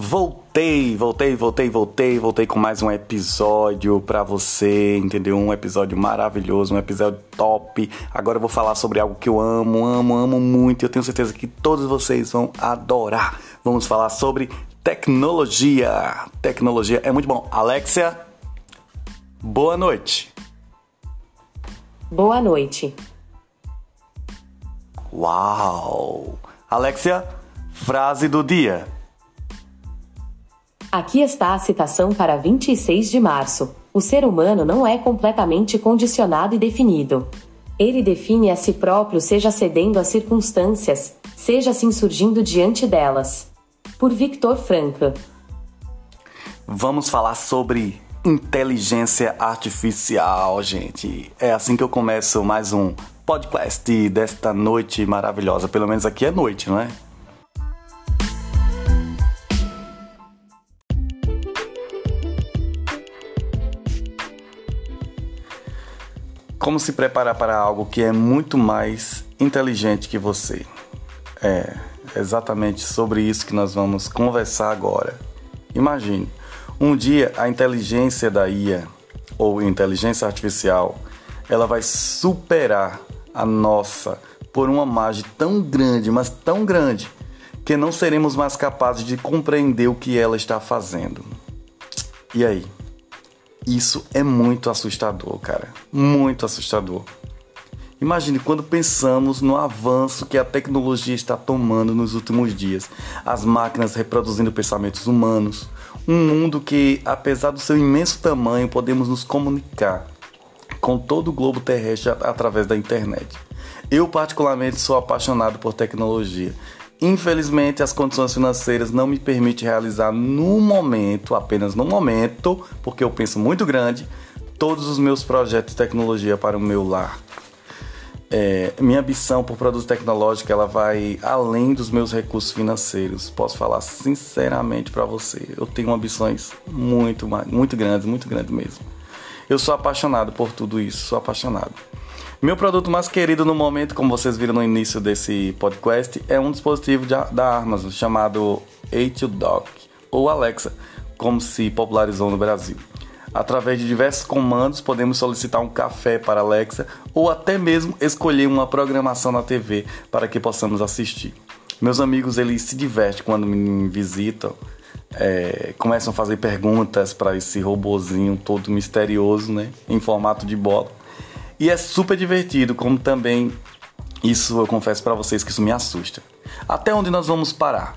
Voltei, voltei, voltei, voltei, voltei com mais um episódio para você, entendeu? Um episódio maravilhoso, um episódio top. Agora eu vou falar sobre algo que eu amo, amo, amo muito. Eu tenho certeza que todos vocês vão adorar. Vamos falar sobre tecnologia. Tecnologia é muito bom. Alexia, boa noite. Boa noite. Uau! Alexia, frase do dia. Aqui está a citação para 26 de março. O ser humano não é completamente condicionado e definido. Ele define a si próprio, seja cedendo às circunstâncias, seja assim surgindo diante delas. Por Victor Frankl. Vamos falar sobre inteligência artificial, gente. É assim que eu começo mais um podcast desta noite maravilhosa. Pelo menos aqui é noite, não é? Como se preparar para algo que é muito mais inteligente que você? É exatamente sobre isso que nós vamos conversar agora. Imagine, um dia a inteligência da IA ou inteligência artificial, ela vai superar a nossa por uma margem tão grande, mas tão grande, que não seremos mais capazes de compreender o que ela está fazendo. E aí? Isso é muito assustador, cara. Muito assustador. Imagine quando pensamos no avanço que a tecnologia está tomando nos últimos dias. As máquinas reproduzindo pensamentos humanos. Um mundo que, apesar do seu imenso tamanho, podemos nos comunicar com todo o globo terrestre através da internet. Eu, particularmente, sou apaixonado por tecnologia Infelizmente, as condições financeiras não me permitem realizar no momento, apenas no momento, porque eu penso muito grande, todos os meus projetos de tecnologia para o meu lar. É, minha ambição por produto tecnológico ela vai além dos meus recursos financeiros. Posso falar sinceramente para você, eu tenho ambições muito, muito grandes, muito grandes mesmo. Eu sou apaixonado por tudo isso, sou apaixonado. Meu produto mais querido no momento, como vocês viram no início desse podcast, é um dispositivo de, da Amazon chamado A2Dock, ou Alexa, como se popularizou no Brasil. Através de diversos comandos, podemos solicitar um café para Alexa ou até mesmo escolher uma programação na TV para que possamos assistir. Meus amigos eles se divertem quando me visitam, é, começam a fazer perguntas para esse robozinho todo misterioso, né, em formato de bola. E é super divertido, como também isso eu confesso para vocês que isso me assusta. Até onde nós vamos parar?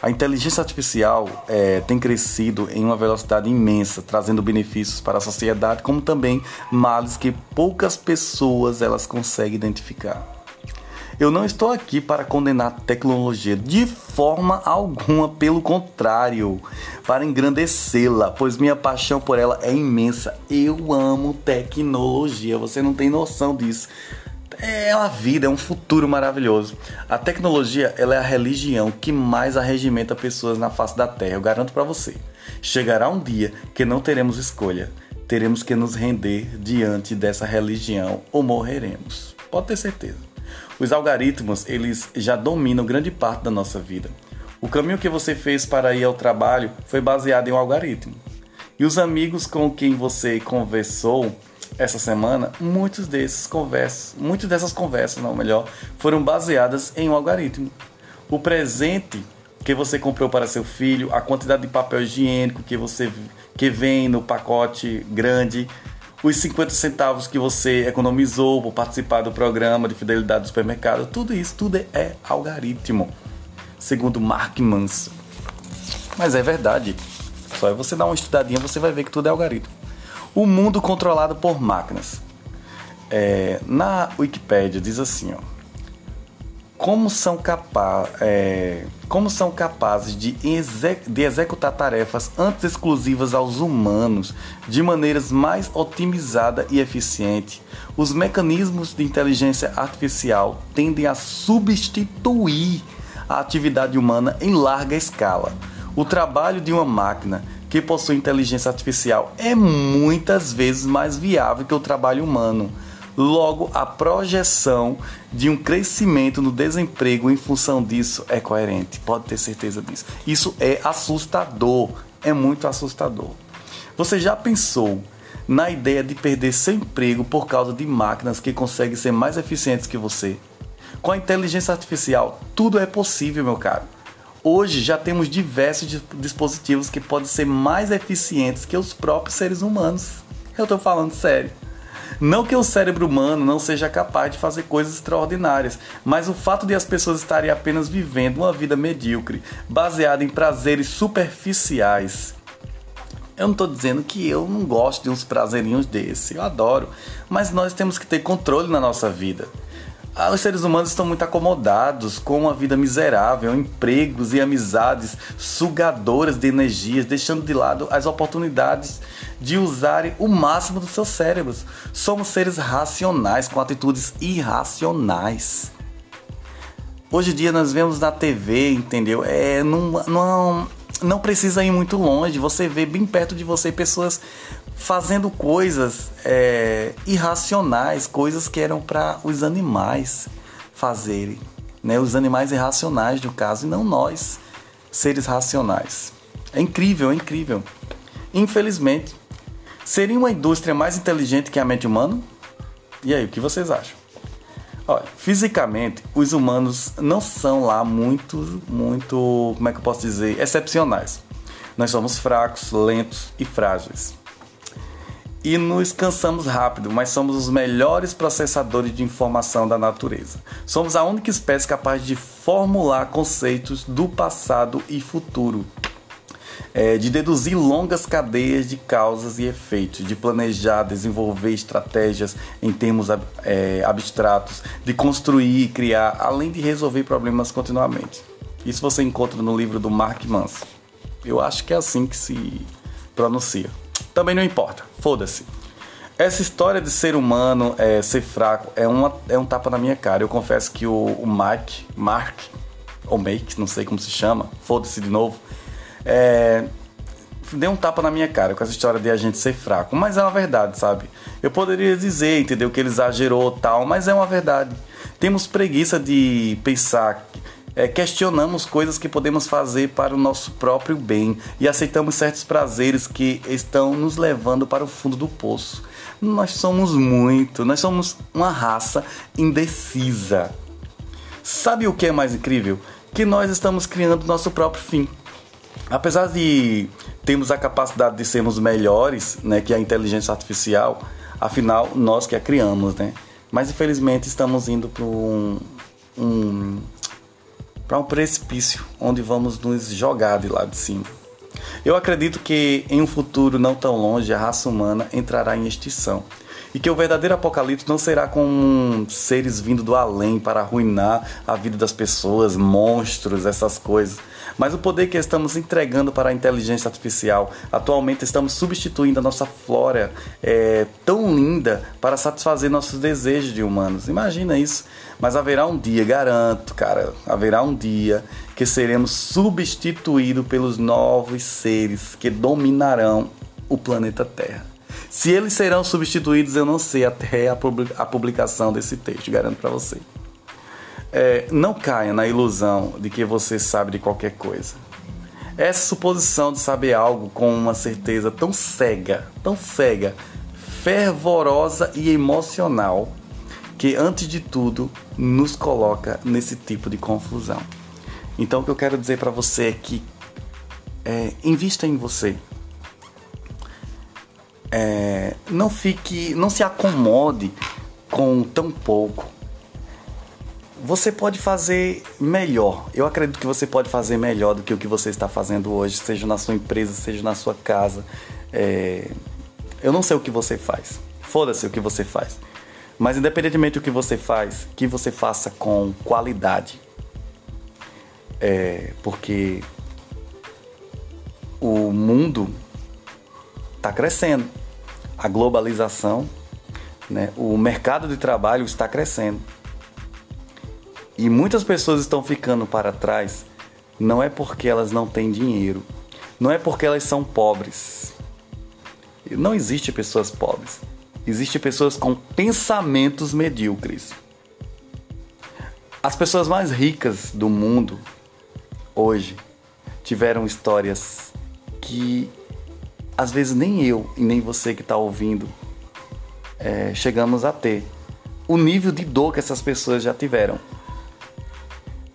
A inteligência artificial é, tem crescido em uma velocidade imensa, trazendo benefícios para a sociedade, como também males que poucas pessoas elas conseguem identificar. Eu não estou aqui para condenar a tecnologia de forma alguma, pelo contrário, para engrandecê-la, pois minha paixão por ela é imensa. Eu amo tecnologia, você não tem noção disso. É a vida, é um futuro maravilhoso. A tecnologia, ela é a religião que mais arregimenta pessoas na face da Terra, eu garanto para você. Chegará um dia que não teremos escolha. Teremos que nos render diante dessa religião ou morreremos. Pode ter certeza. Os algoritmos, eles já dominam grande parte da nossa vida. O caminho que você fez para ir ao trabalho foi baseado em um algoritmo. E os amigos com quem você conversou essa semana, muitos desses conversas, muitas dessas conversas, não melhor, foram baseadas em um algoritmo. O presente que você comprou para seu filho, a quantidade de papel higiênico que você que vem no pacote grande, os 50 centavos que você economizou por participar do programa de fidelidade do supermercado, tudo isso, tudo é algoritmo, segundo Mark Manson. Mas é verdade. Só é você dar uma estudadinha, você vai ver que tudo é algoritmo. O mundo controlado por máquinas. É, na Wikipedia diz assim, ó como são, capa é, como são capazes de, de executar tarefas antes exclusivas aos humanos de maneiras mais otimizada e eficiente. Os mecanismos de inteligência artificial tendem a substituir a atividade humana em larga escala. O trabalho de uma máquina que possui inteligência artificial é muitas vezes mais viável que o trabalho humano Logo, a projeção de um crescimento no desemprego em função disso é coerente, pode ter certeza disso. Isso é assustador, é muito assustador. Você já pensou na ideia de perder seu emprego por causa de máquinas que conseguem ser mais eficientes que você? Com a inteligência artificial, tudo é possível, meu caro. Hoje já temos diversos dispositivos que podem ser mais eficientes que os próprios seres humanos. Eu estou falando sério. Não que o cérebro humano não seja capaz de fazer coisas extraordinárias, mas o fato de as pessoas estarem apenas vivendo uma vida medíocre, baseada em prazeres superficiais. Eu não estou dizendo que eu não gosto de uns prazerinhos desse, eu adoro, mas nós temos que ter controle na nossa vida. Ah, os seres humanos estão muito acomodados com uma vida miserável, empregos e amizades sugadoras de energias, deixando de lado as oportunidades de usarem o máximo dos seus cérebros. Somos seres racionais com atitudes irracionais. Hoje em dia nós vemos na TV, entendeu? É, não, não, não precisa ir muito longe, você vê bem perto de você pessoas fazendo coisas é, irracionais, coisas que eram para os animais fazerem, né? Os animais irracionais no caso, e não nós, seres racionais. É incrível, é incrível. Infelizmente, seria uma indústria mais inteligente que a mente humana? E aí, o que vocês acham? Olha, fisicamente, os humanos não são lá muito, muito, como é que eu posso dizer, excepcionais. Nós somos fracos, lentos e frágeis e nos cansamos rápido, mas somos os melhores processadores de informação da natureza. Somos a única espécie capaz de formular conceitos do passado e futuro. É, de deduzir longas cadeias de causas e efeitos, de planejar, desenvolver estratégias em termos é, abstratos, de construir e criar, além de resolver problemas continuamente. Isso você encontra no livro do Mark Manson. Eu acho que é assim que se pronuncia. Também não importa, foda-se. Essa história de ser humano, é, ser fraco, é, uma, é um tapa na minha cara. Eu confesso que o, o Mike, Mark, ou Make, não sei como se chama, foda-se de novo, é, deu um tapa na minha cara com essa história de a gente ser fraco. Mas é uma verdade, sabe? Eu poderia dizer, entendeu, que ele exagerou tal, mas é uma verdade. Temos preguiça de pensar é, questionamos coisas que podemos fazer para o nosso próprio bem e aceitamos certos prazeres que estão nos levando para o fundo do poço. Nós somos muito, nós somos uma raça indecisa. Sabe o que é mais incrível? Que nós estamos criando nosso próprio fim. Apesar de termos a capacidade de sermos melhores, né, que a inteligência artificial, afinal nós que a criamos, né? Mas infelizmente estamos indo para um, um para um precipício onde vamos nos jogar de lá de cima. Eu acredito que em um futuro não tão longe a raça humana entrará em extinção e que o verdadeiro apocalipse não será com seres vindo do além para arruinar a vida das pessoas, monstros, essas coisas. Mas o poder que estamos entregando para a inteligência artificial, atualmente estamos substituindo a nossa flora é, tão linda para satisfazer nossos desejos de humanos. Imagina isso. Mas haverá um dia, garanto, cara, haverá um dia que seremos substituídos pelos novos seres que dominarão o planeta Terra. Se eles serão substituídos, eu não sei até a publicação desse texto, garanto para você. É, não caia na ilusão de que você sabe de qualquer coisa. Essa suposição de saber algo com uma certeza tão cega, tão cega, fervorosa e emocional, que antes de tudo nos coloca nesse tipo de confusão. Então o que eu quero dizer para você é que é, invista em você, é, não fique, não se acomode com tão pouco. Você pode fazer melhor. Eu acredito que você pode fazer melhor do que o que você está fazendo hoje, seja na sua empresa, seja na sua casa. É, eu não sei o que você faz. Foda-se o que você faz. Mas independentemente do que você faz, que você faça com qualidade. É, porque o mundo está crescendo a globalização, né, o mercado de trabalho está crescendo. E muitas pessoas estão ficando para trás, não é porque elas não têm dinheiro, não é porque elas são pobres. Não existe pessoas pobres. Existem pessoas com pensamentos medíocres. As pessoas mais ricas do mundo hoje tiveram histórias que às vezes nem eu e nem você que está ouvindo é, chegamos a ter. O nível de dor que essas pessoas já tiveram.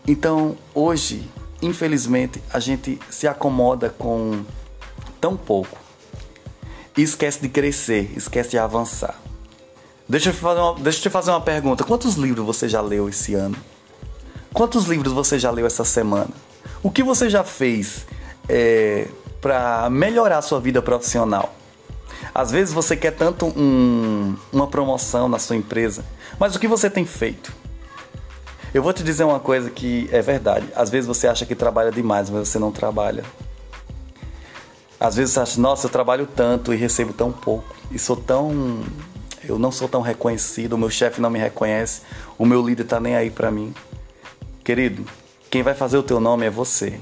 Então, hoje, infelizmente, a gente se acomoda com tão pouco e esquece de crescer, esquece de avançar. Deixa eu, fazer uma, deixa eu te fazer uma pergunta: quantos livros você já leu esse ano? Quantos livros você já leu essa semana? O que você já fez é, para melhorar a sua vida profissional? Às vezes você quer tanto um, uma promoção na sua empresa, mas o que você tem feito? Eu vou te dizer uma coisa que é verdade. Às vezes você acha que trabalha demais, mas você não trabalha. Às vezes você acha, nossa, eu trabalho tanto e recebo tão pouco. E sou tão. Eu não sou tão reconhecido, o meu chefe não me reconhece, o meu líder tá nem aí para mim. Querido, quem vai fazer o teu nome é você,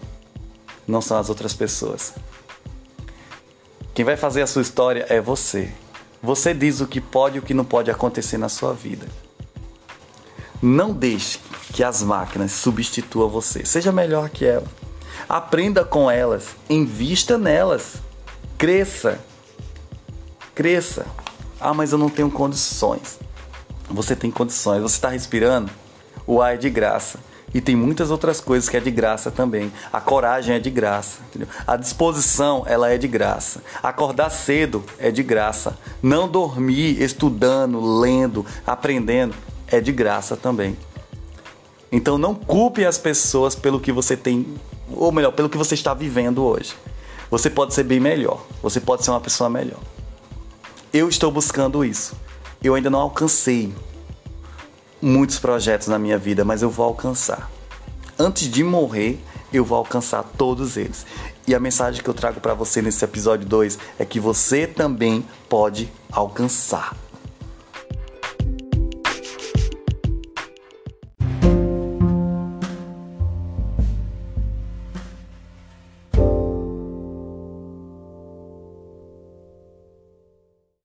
não são as outras pessoas. Quem vai fazer a sua história é você. Você diz o que pode e o que não pode acontecer na sua vida. Não deixe que as máquinas substituam você. Seja melhor que ela. Aprenda com elas, invista nelas, cresça. Cresça. Ah, mas eu não tenho condições. Você tem condições. Você está respirando? O ar é de graça. E tem muitas outras coisas que é de graça também. A coragem é de graça, entendeu? A disposição, ela é de graça. Acordar cedo é de graça. Não dormir estudando, lendo, aprendendo é de graça também. Então não culpe as pessoas pelo que você tem, ou melhor, pelo que você está vivendo hoje. Você pode ser bem melhor. Você pode ser uma pessoa melhor. Eu estou buscando isso. Eu ainda não alcancei muitos projetos na minha vida, mas eu vou alcançar. Antes de morrer, eu vou alcançar todos eles. E a mensagem que eu trago para você nesse episódio 2 é que você também pode alcançar.